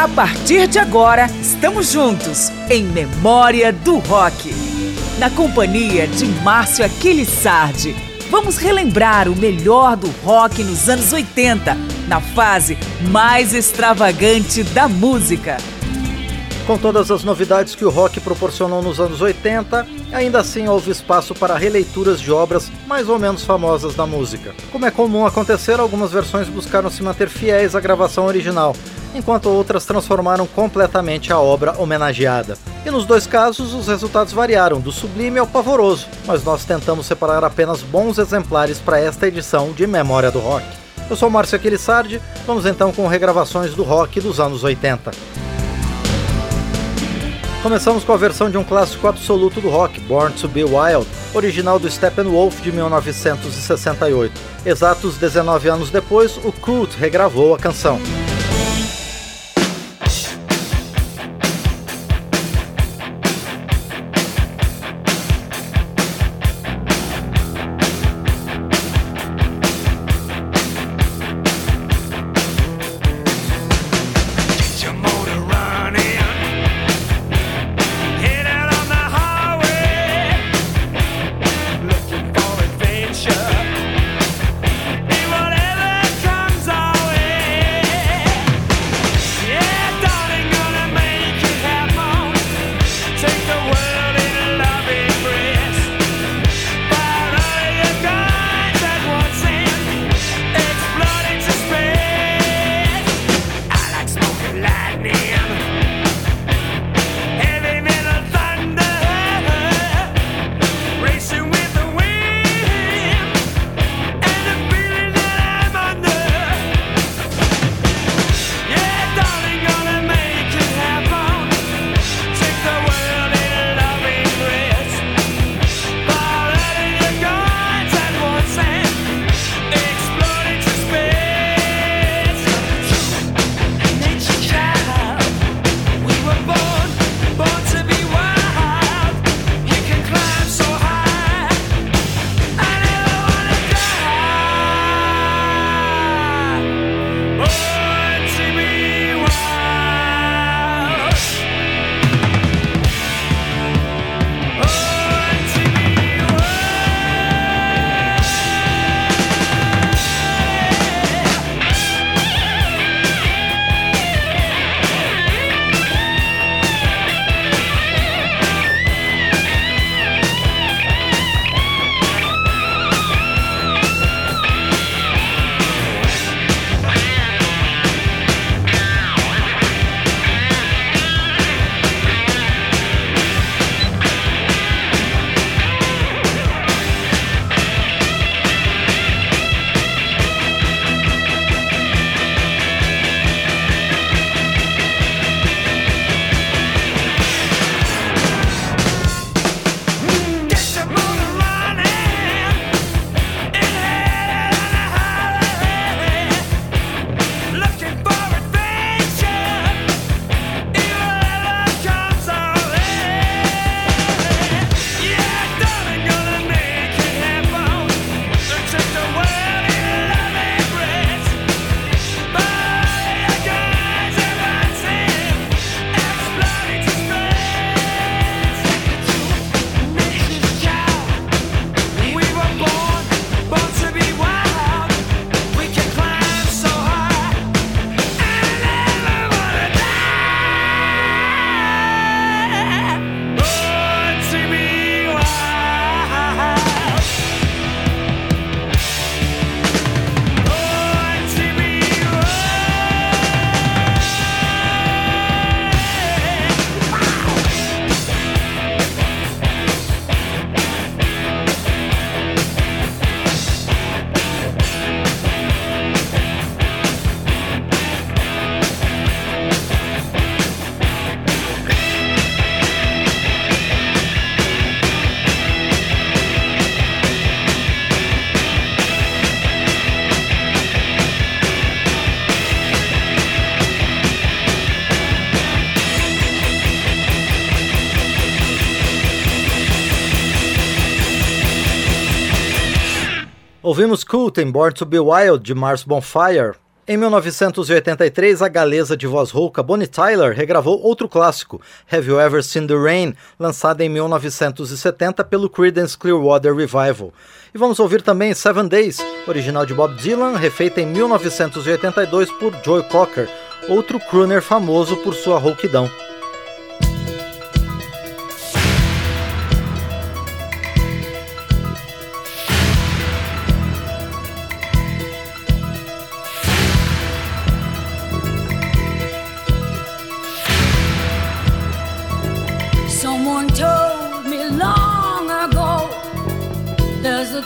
A partir de agora, estamos juntos em Memória do Rock. Na companhia de Márcio Aquiles Sardi, vamos relembrar o melhor do rock nos anos 80, na fase mais extravagante da música. Com todas as novidades que o rock proporcionou nos anos 80, ainda assim houve espaço para releituras de obras mais ou menos famosas da música. Como é comum acontecer, algumas versões buscaram se manter fiéis à gravação original, enquanto outras transformaram completamente a obra homenageada. E nos dois casos, os resultados variaram, do sublime ao pavoroso, mas nós tentamos separar apenas bons exemplares para esta edição de Memória do Rock. Eu sou Márcio Aquilissardi, vamos então com regravações do rock dos anos 80. Começamos com a versão de um clássico absoluto do rock, Born to Be Wild, original do Steppenwolf de 1968. Exatos 19 anos depois, o Cult regravou a canção. Ouvimos Cult em Born to Be Wild, de Mars Bonfire. Em 1983, a galesa de voz rouca Bonnie Tyler regravou outro clássico, Have You Ever Seen the Rain, lançada em 1970 pelo Creedence Clearwater Revival. E vamos ouvir também Seven Days, original de Bob Dylan, refeita em 1982 por Joe Cocker, outro crooner famoso por sua rouquidão. Someone told me long ago there's a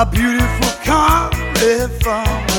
a beautiful country.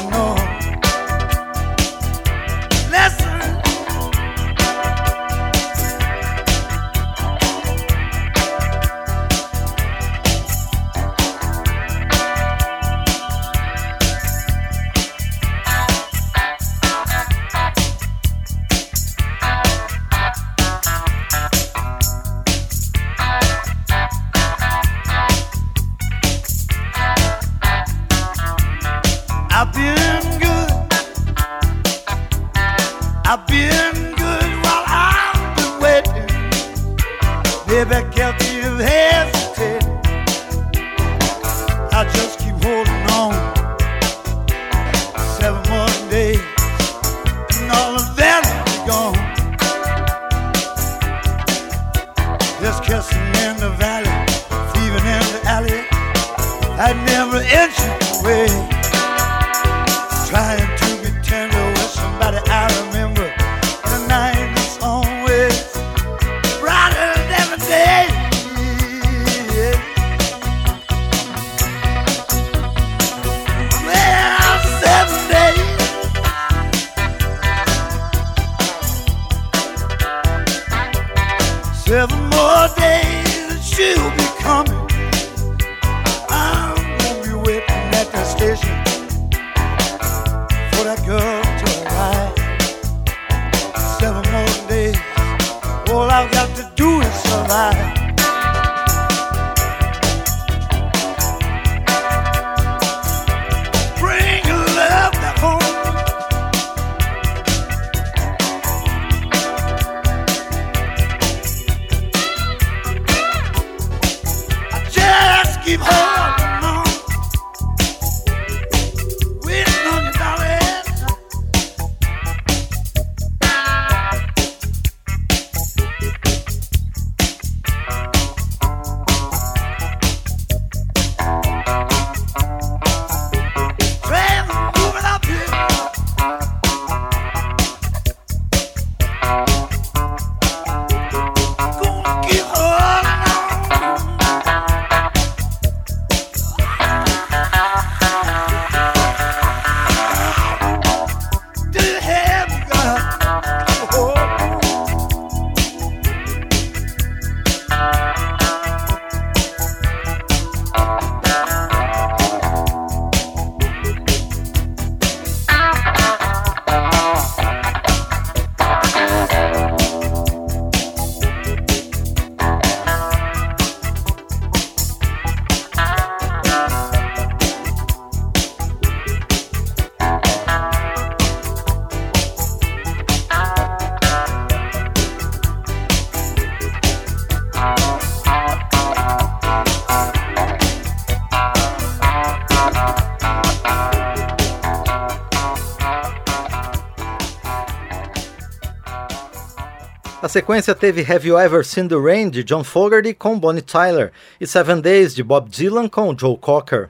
Sequência teve Have You Ever Seen the Rain de John Fogerty com Bonnie Tyler e Seven Days de Bob Dylan com Joe Cocker.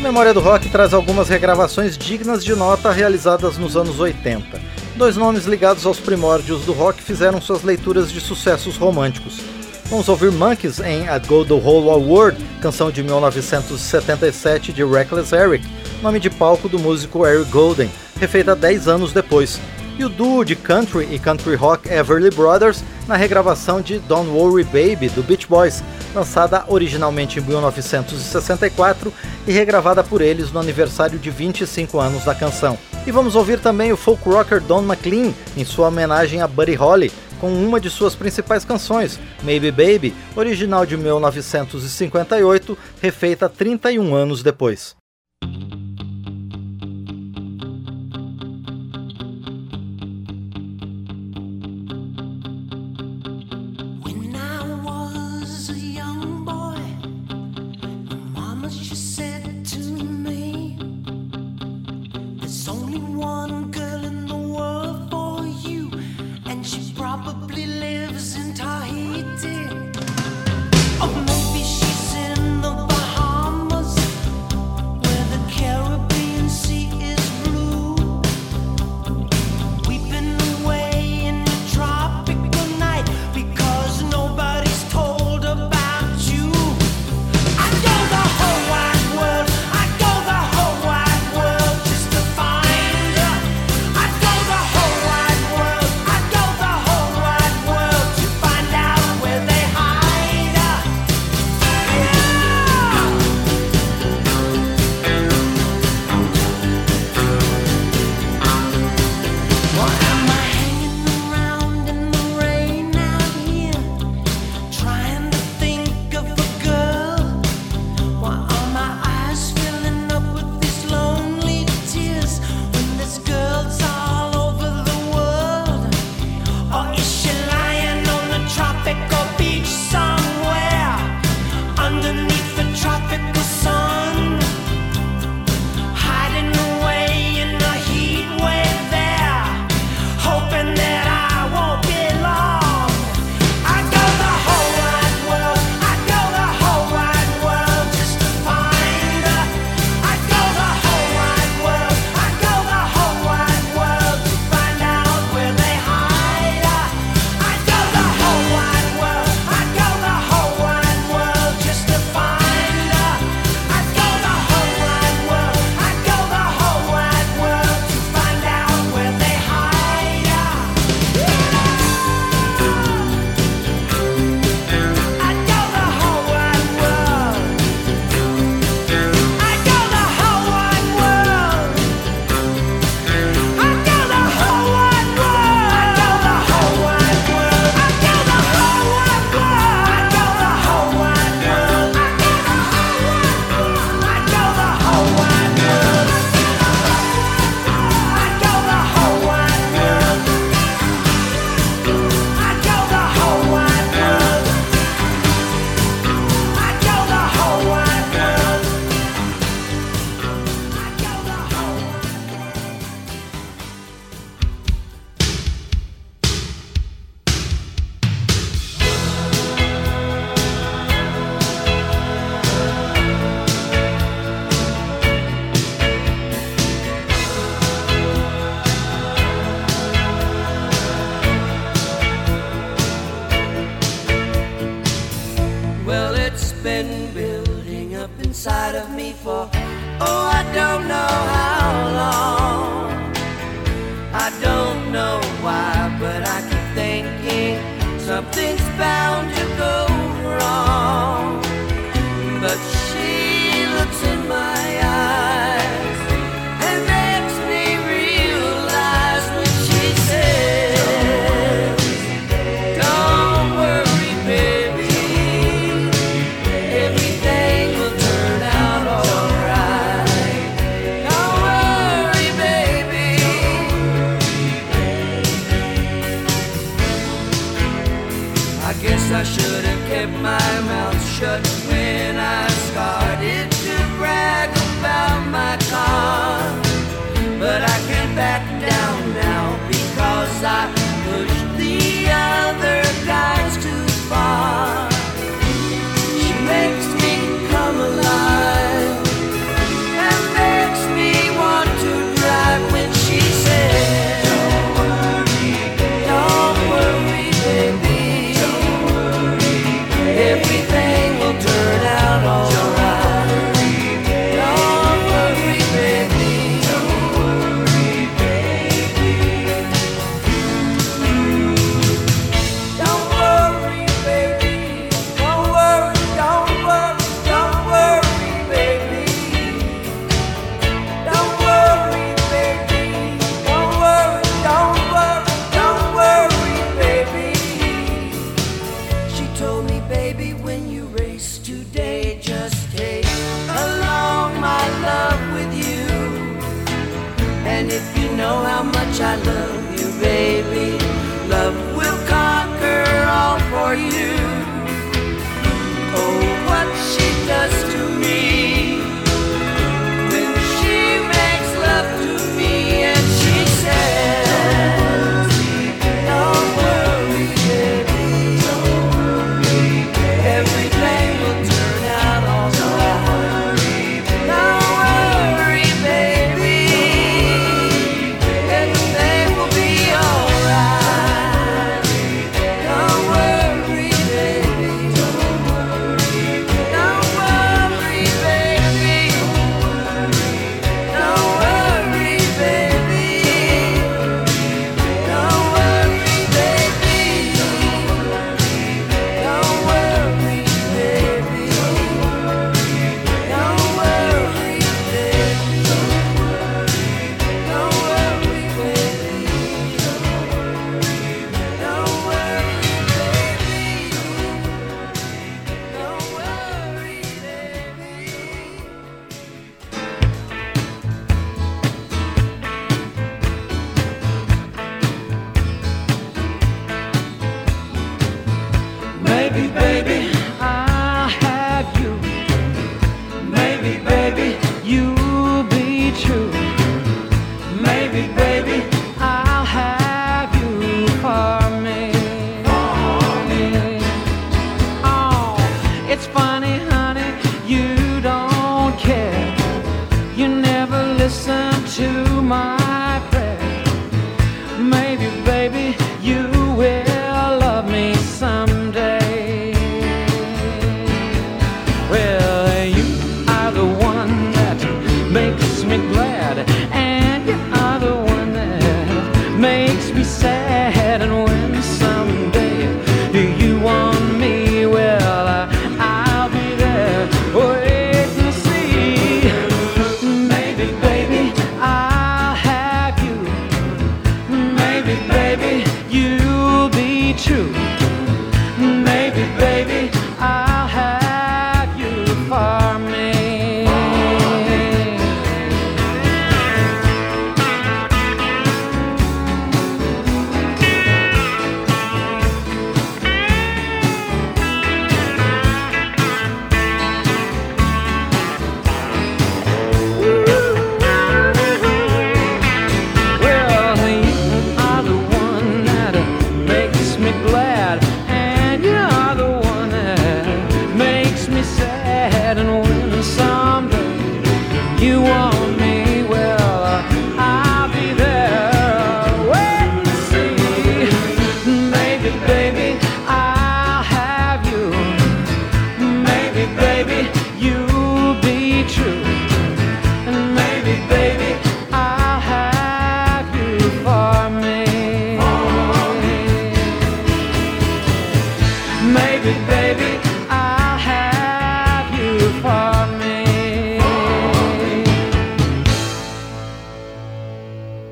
Memória do Rock traz algumas regravações dignas de nota realizadas nos anos 80. Dois nomes ligados aos primórdios do rock fizeram suas leituras de sucessos românticos. Vamos ouvir Monkeys em I'd Go the Whole World, canção de 1977 de Reckless Eric, nome de palco do músico Eric Golden, refeita 10 anos depois. E o duo de country e country rock Everly Brothers na regravação de Don't Worry Baby do Beach Boys, lançada originalmente em 1964 e regravada por eles no aniversário de 25 anos da canção. E vamos ouvir também o folk rocker Don McLean em sua homenagem a Buddy Holly, com uma de suas principais canções, Maybe Baby, original de 1958, refeita 31 anos depois.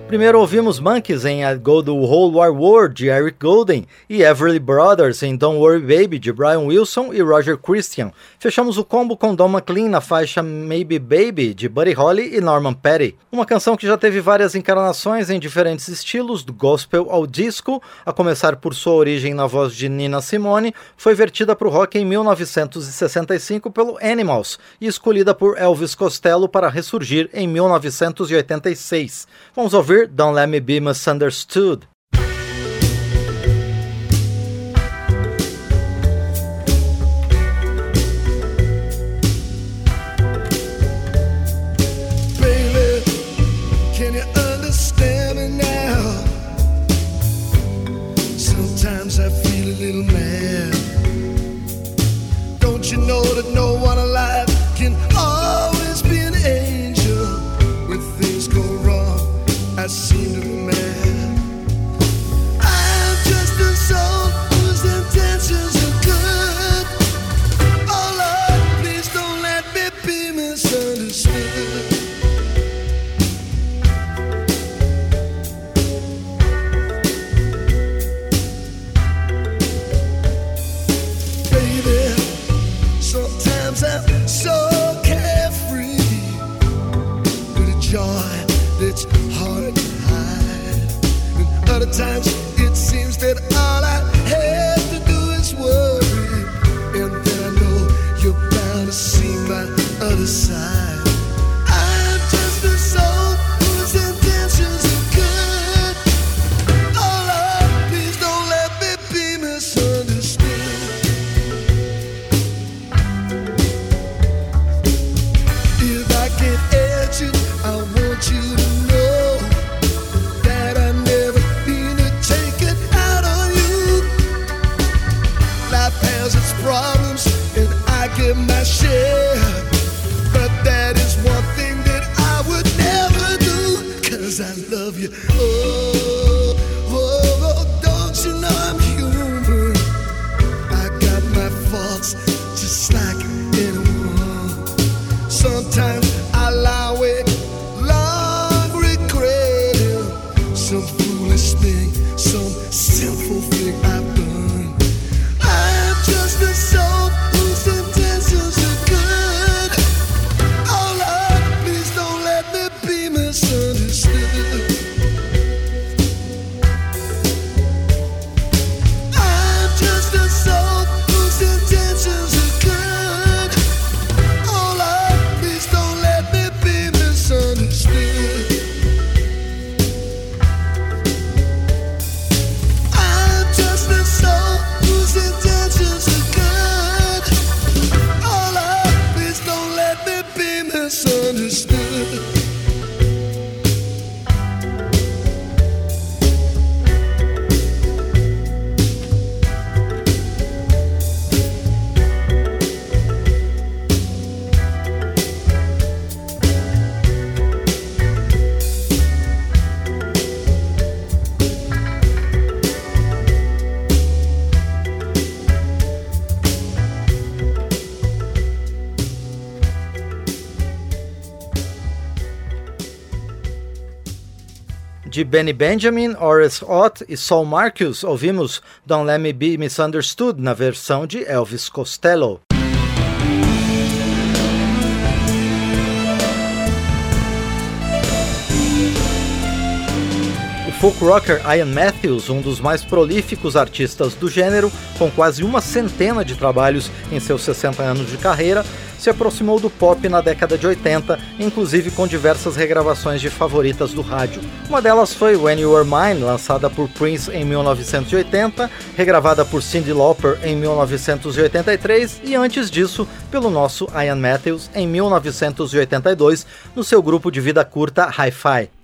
Primeiro ouvimos Monkeys em I Go The Whole War World, de Eric Golden, e Everly Brothers em Don't Worry Baby, de Brian Wilson e Roger Christian. Fechamos o combo com Don McLean na faixa Maybe Baby, de Buddy Holly e Norman Petty. Uma canção que já teve várias encarnações em diferentes estilos, do gospel ao disco, a começar por sua origem na voz de Nina Simone, foi vertida para o rock em 1965 pelo Animals e escolhida por Elvis Costello para ressurgir em 1986. Vamos ouvir Don't Let Me Be Misunderstood. De Benny Benjamin, Horace Ott e Saul Marcus, ouvimos Don't Let Me Be Misunderstood na versão de Elvis Costello. Folk rocker Ian Matthews, um dos mais prolíficos artistas do gênero, com quase uma centena de trabalhos em seus 60 anos de carreira, se aproximou do pop na década de 80, inclusive com diversas regravações de favoritas do rádio. Uma delas foi When You Were Mine, lançada por Prince em 1980, regravada por Cyndi Lauper em 1983 e antes disso pelo nosso Ian Matthews em 1982 no seu grupo de vida curta Hi-Fi.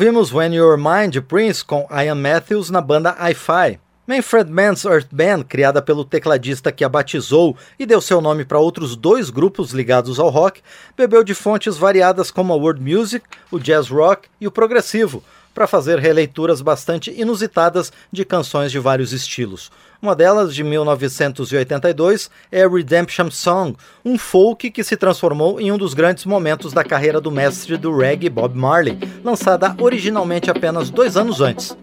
Ouvimos When You're Mine de Prince com Ian Matthews na banda Hi-Fi. Manfred Mann's Earth Band, criada pelo tecladista que a batizou e deu seu nome para outros dois grupos ligados ao rock, bebeu de fontes variadas como a world music, o jazz rock e o progressivo, para fazer releituras bastante inusitadas de canções de vários estilos. Uma delas, de 1982, é Redemption Song, um folk que se transformou em um dos grandes momentos da carreira do mestre do reggae Bob Marley, lançada originalmente apenas dois anos antes.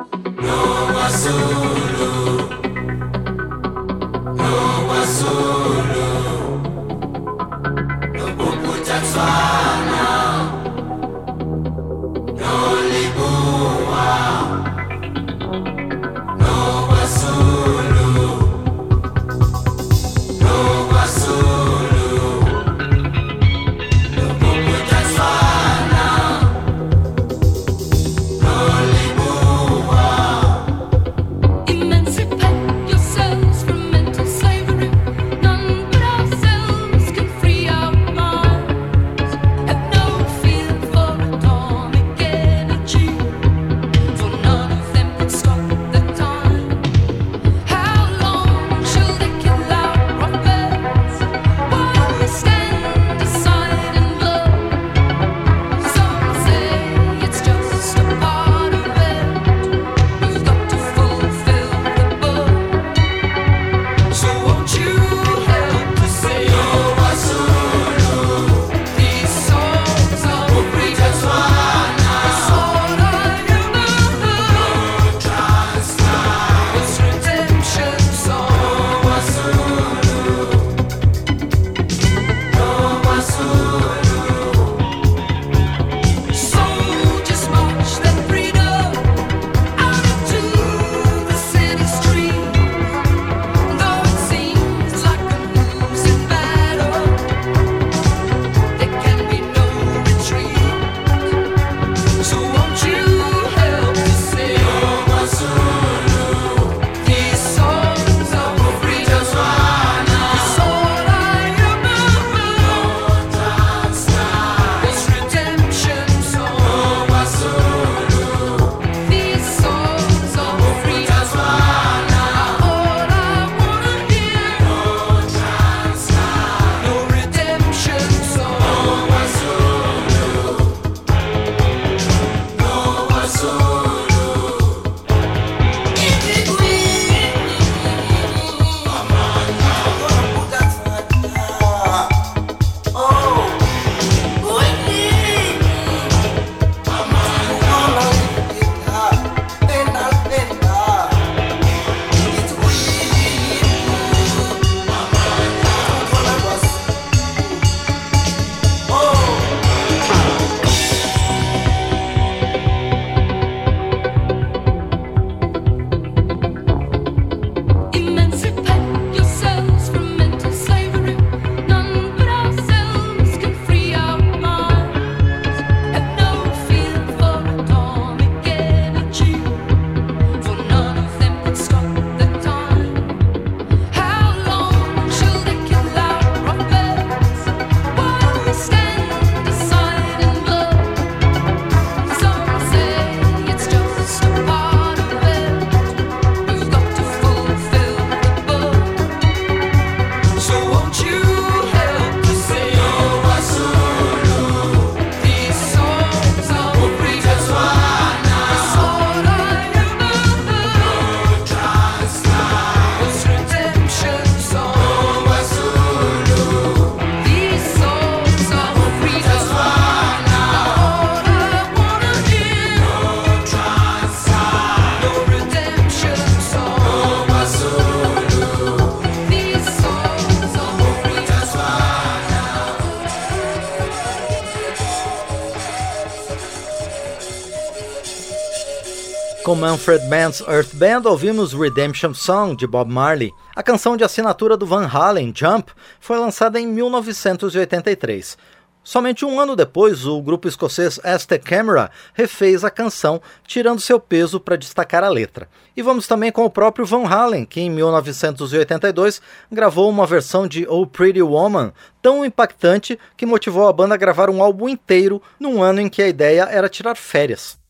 Manfred Mann's Earth Band, ouvimos Redemption Song de Bob Marley. A canção de assinatura do Van Halen, Jump, foi lançada em 1983. Somente um ano depois, o grupo escocês Aztec Camera refez a canção, tirando seu peso para destacar a letra. E vamos também com o próprio Van Halen, que em 1982 gravou uma versão de Oh Pretty Woman tão impactante que motivou a banda a gravar um álbum inteiro num ano em que a ideia era tirar férias.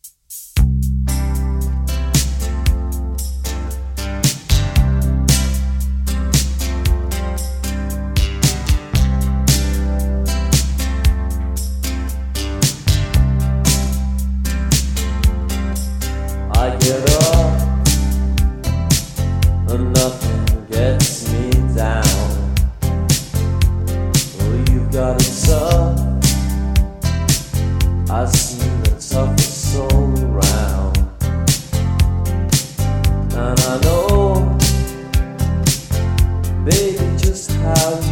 I get up and nothing gets me down. Well, you got it tough. I the toughest soul around, and I know, baby, just how.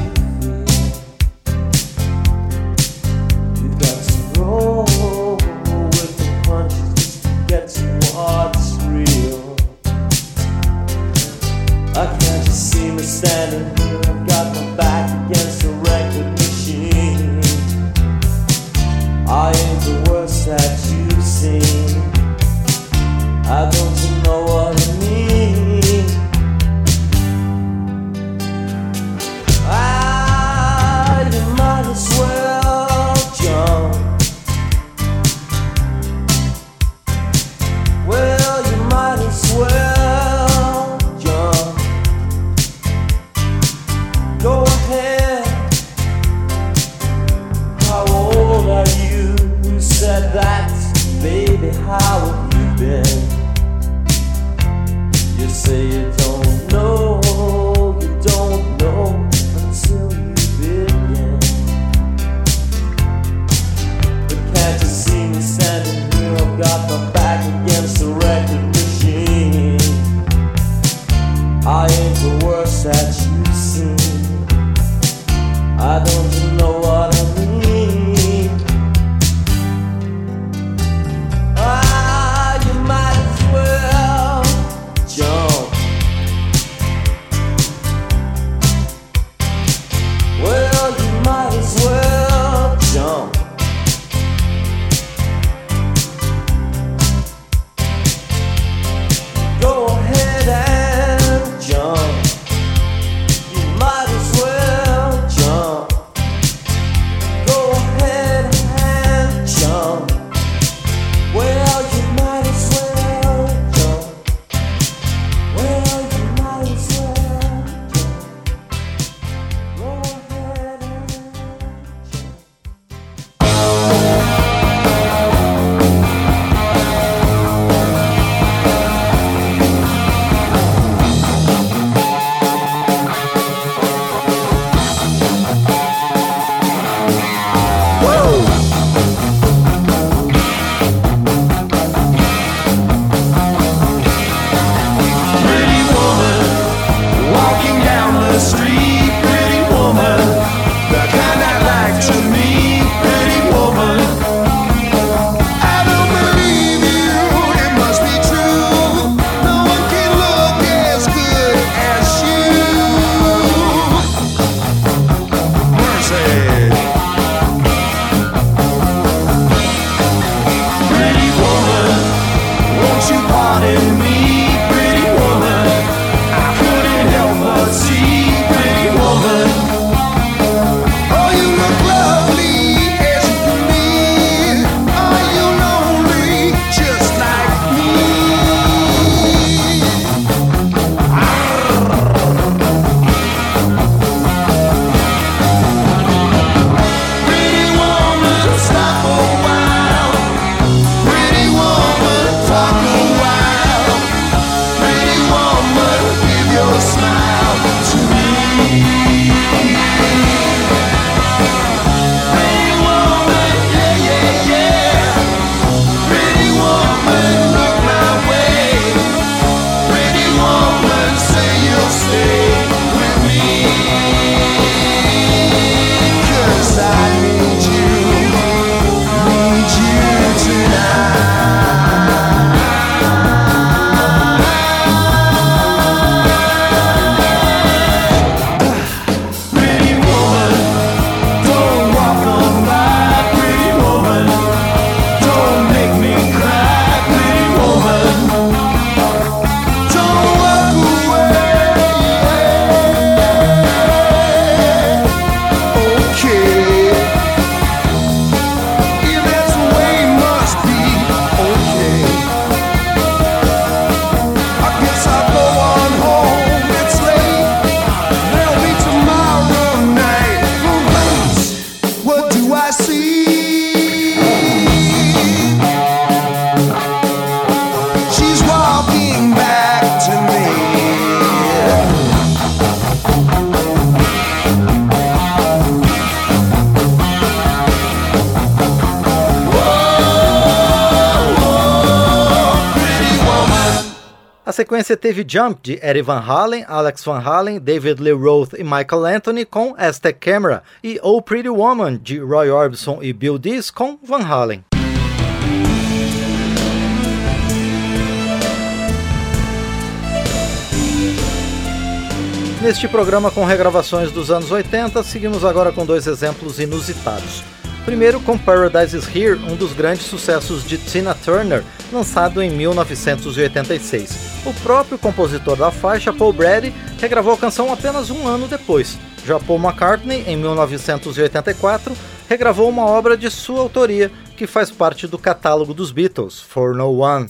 Sequência teve Jump de Eddie Van Halen, Alex Van Halen, David Lee Roth e Michael Anthony com Aztec Camera e Oh Pretty Woman de Roy Orbison e Bill Dees com Van Halen. Neste programa com regravações dos anos 80, seguimos agora com dois exemplos inusitados. Primeiro com Paradise is Here, um dos grandes sucessos de Tina Turner, lançado em 1986. O próprio compositor da faixa, Paul Brady, regravou a canção apenas um ano depois. Já Paul McCartney, em 1984, regravou uma obra de sua autoria, que faz parte do catálogo dos Beatles, For No One.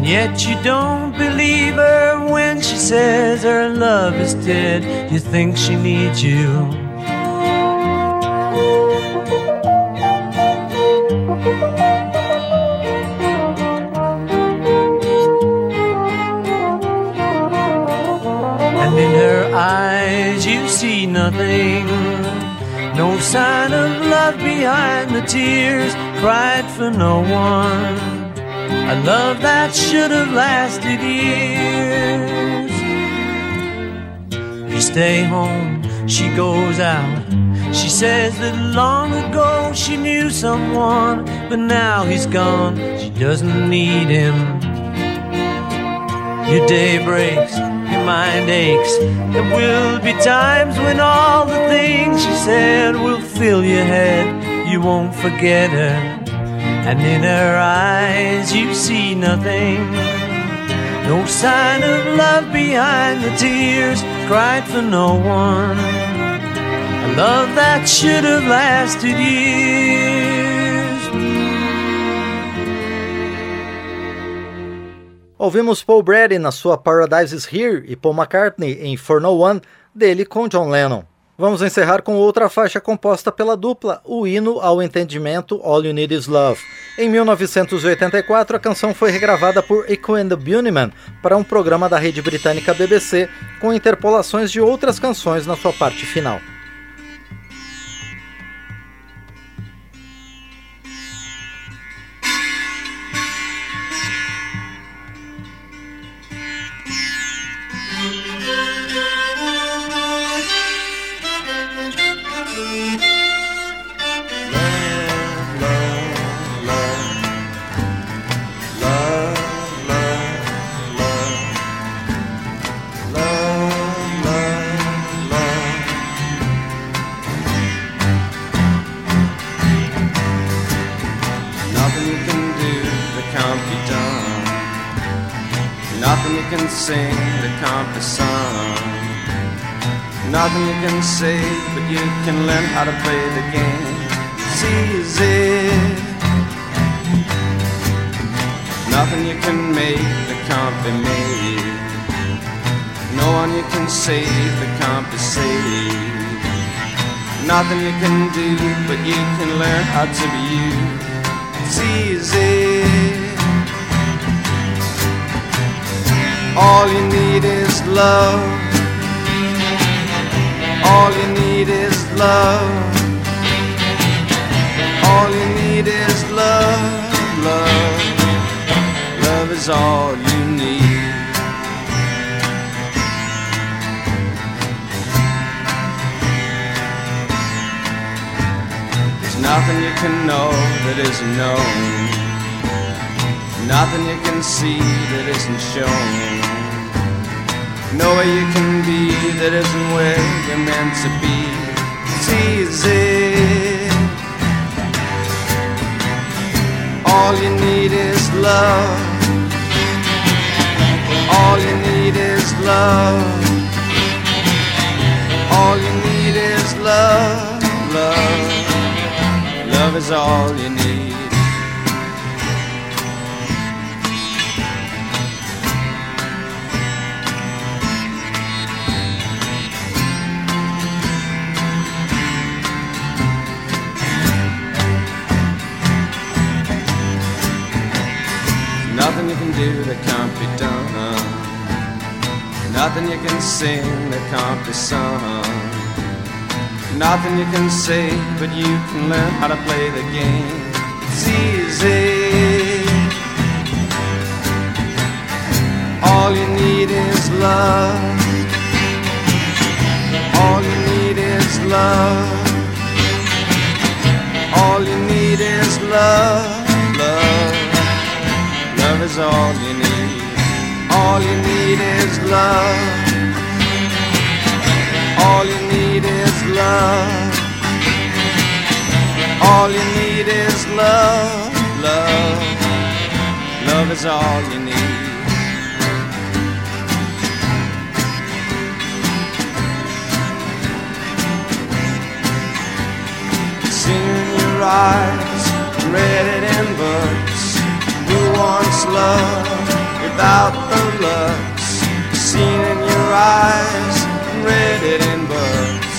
and yet you don't believe her when she says her love is dead. You think she needs you. And in her eyes you see nothing. No sign of love behind the tears cried for no one. A love that should have lasted years. You stay home, she goes out. She says that long ago she knew someone, but now he's gone. She doesn't need him. Your day breaks, your mind aches. There will be times when all the things she said will fill your head. You won't forget her, and in her eyes you see nothing. No sign of love behind the tears cried for no one. A love that should have lasted years. Ouvimos Paul Brady na sua Paradise is Here e Paul McCartney em For No One, dele com John Lennon. Vamos encerrar com outra faixa composta pela dupla, o hino ao entendimento All You Need Is Love. Em 1984, a canção foi regravada por Echo and the Bunnymen para um programa da rede britânica BBC, com interpolações de outras canções na sua parte final. Easy. All you need is love. All you need is love. All you need is love, love. Love is all you need. do that can't be done. Nothing you can sing that can't be sung. Nothing you can say, but you can learn how to play the game. It's easy. All you need is love. All you need is love. All you need is love. Love is all you need. All you need is love. All you need is love. All you need is love, love. Love is all you need. Seen your eyes, read it in books. Who wants love without the looks? Seen in your eyes, read it in books.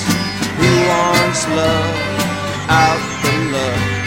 Who wants love out the looks?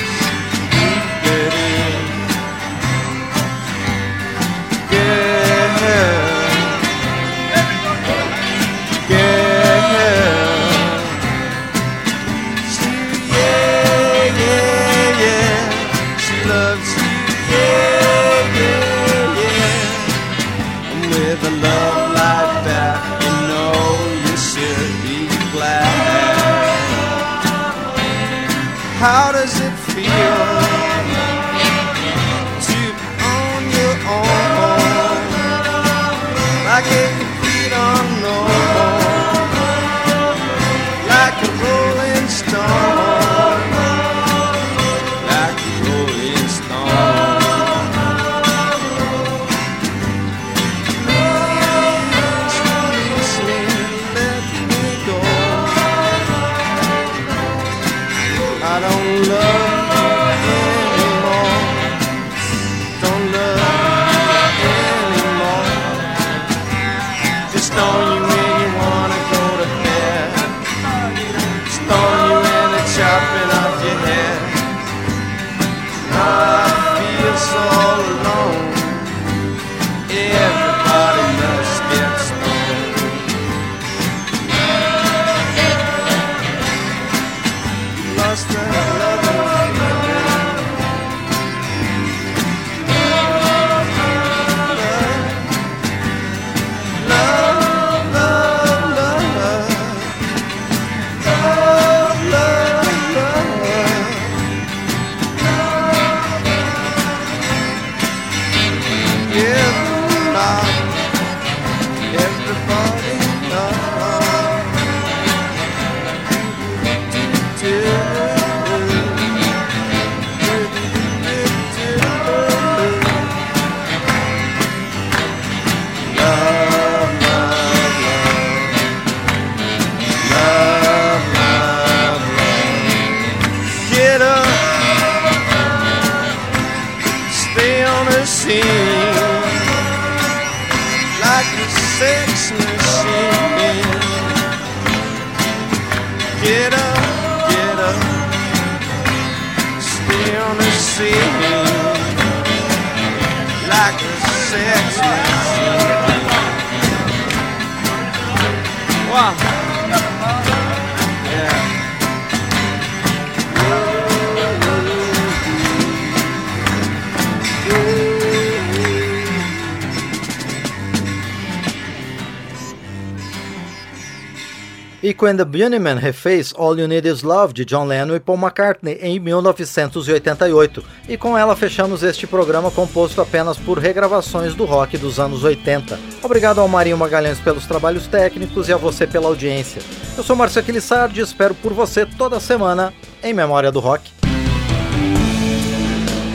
E When the Bunnymen refez All You Need Is Love de John Lennon e Paul McCartney em 1988. E com ela fechamos este programa composto apenas por regravações do rock dos anos 80. Obrigado ao Marinho Magalhães pelos trabalhos técnicos e a você pela audiência. Eu sou Márcio Aquilissardi e espero por você toda semana em Memória do Rock.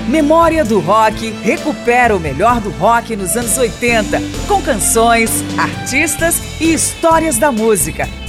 Memória do Rock recupera o melhor do rock nos anos 80, com canções, artistas e histórias da música.